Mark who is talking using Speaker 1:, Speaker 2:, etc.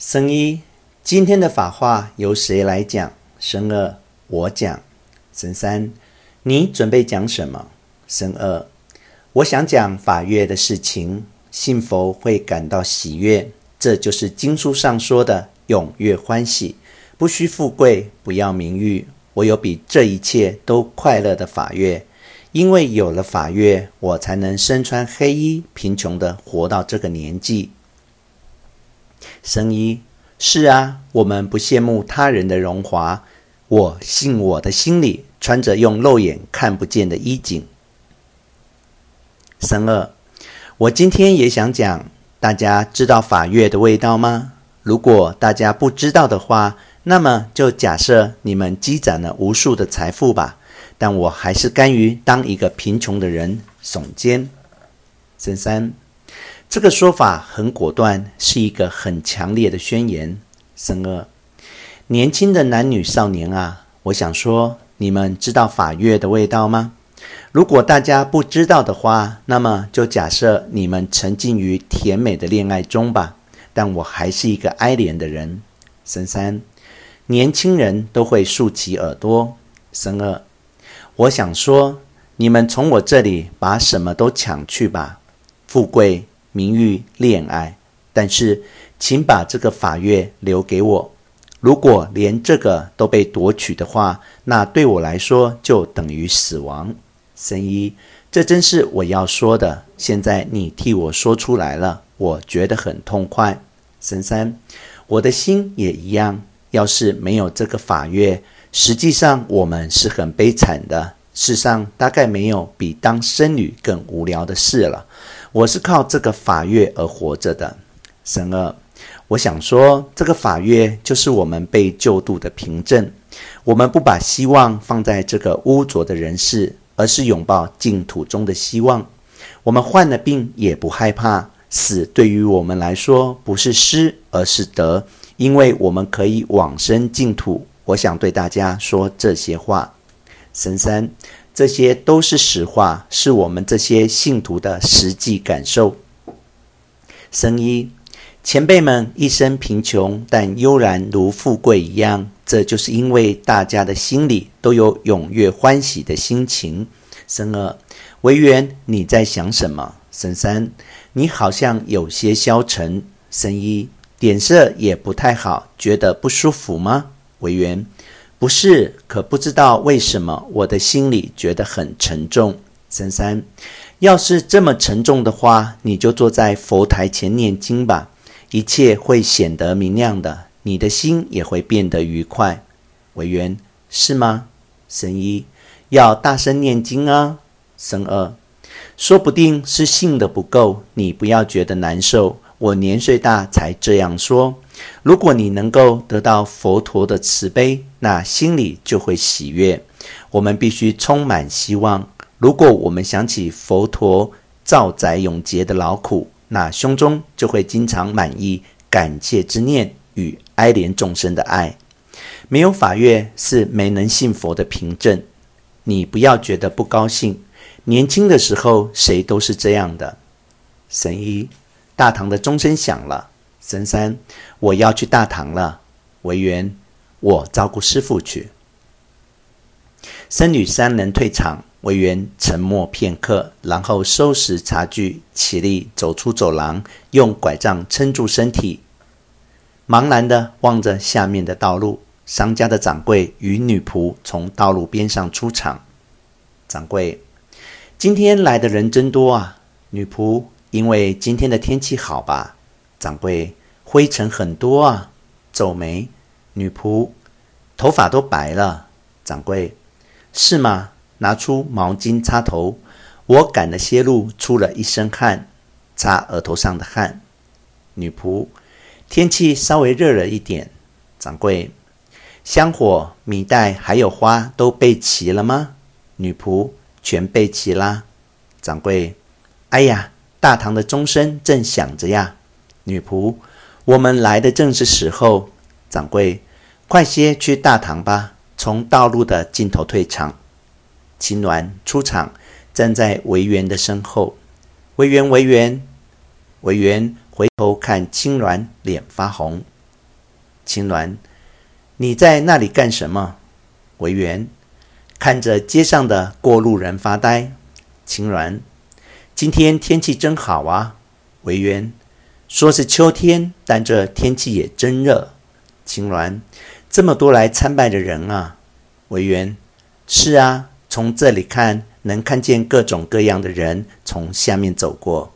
Speaker 1: 僧一，今天的法话由谁来讲？僧二，我讲。僧三，你准备讲什么？僧二，我想讲法月的事情。信佛会感到喜悦，这就是经书上说的踊跃欢喜，不需富贵，不要名誉。我有比这一切都快乐的法月，因为有了法月，我才能身穿黑衣，贫穷的活到这个年纪。生一，是啊，我们不羡慕他人的荣华，我信我的心里穿着用肉眼看不见的衣锦。生二，我今天也想讲，大家知道法月的味道吗？如果大家不知道的话，那么就假设你们积攒了无数的财富吧，但我还是甘于当一个贫穷的人。耸肩。僧三。这个说法很果断，是一个很强烈的宣言。僧二，年轻的男女少年啊，我想说，你们知道法月的味道吗？如果大家不知道的话，那么就假设你们沉浸于甜美的恋爱中吧。但我还是一个哀怜的人。僧三，年轻人都会竖起耳朵。僧二，我想说，你们从我这里把什么都抢去吧，富贵。名誉、恋爱，但是请把这个法悦留给我。如果连这个都被夺取的话，那对我来说就等于死亡。神一，这真是我要说的。现在你替我说出来了，我觉得很痛快。神三，我的心也一样。要是没有这个法悦，实际上我们是很悲惨的。世上大概没有比当僧侣更无聊的事了。我是靠这个法悦而活着的。神二，我想说，这个法悦就是我们被救度的凭证。我们不把希望放在这个污浊的人世，而是拥抱净土中的希望。我们患了病也不害怕，死对于我们来说不是失，而是得，因为我们可以往生净土。我想对大家说这些话。神三。这些都是实话，是我们这些信徒的实际感受。僧一，前辈们一生贫穷，但悠然如富贵一样，这就是因为大家的心里都有踊跃欢喜的心情。僧二，惟缘你在想什么？僧三，你好像有些消沉。僧一，脸色也不太好，觉得不舒服吗？惟缘。不是，可不知道为什么我的心里觉得很沉重。三三，要是这么沉重的话，你就坐在佛台前念经吧，一切会显得明亮的，你的心也会变得愉快。委员，是吗？神一，要大声念经啊。僧二，说不定是信的不够，你不要觉得难受。我年岁大才这样说。如果你能够得到佛陀的慈悲，那心里就会喜悦。我们必须充满希望。如果我们想起佛陀造宅永劫的劳苦，那胸中就会经常满溢感谢之念与哀怜众生的爱。没有法乐是没能信佛的凭证。你不要觉得不高兴。年轻的时候谁都是这样的。神医，大堂的钟声响了。僧三，我要去大堂了。惟缘，我照顾师父去。僧侣三人退场，惟缘沉默片刻，然后收拾茶具，起立走出走廊，用拐杖撑住身体，茫然地望着下面的道路。商家的掌柜与女仆从道路边上出场。掌柜，今天来的人真多啊。女仆，因为今天的天气好吧。掌柜。灰尘很多啊，皱眉。女仆头发都白了。掌柜，是吗？拿出毛巾擦头。我赶了些路，出了一身汗，擦额头上的汗。女仆，天气稍微热了一点。掌柜，香火、米袋还有花都备齐了吗？女仆，全备齐啦。掌柜，哎呀，大堂的钟声正响着呀。女仆。我们来的正是时候，掌柜，快些去大堂吧。从道路的尽头退场。青鸾出场，站在维园的身后。维园，维园，维园回头看青鸾，脸发红。青鸾，你在那里干什么？维园，看着街上的过路人发呆。青鸾，今天天气真好啊。维园，说是秋天，但这天气也真热。青鸾，这么多来参拜的人啊。委员，是啊，从这里看，能看见各种各样的人从下面走过。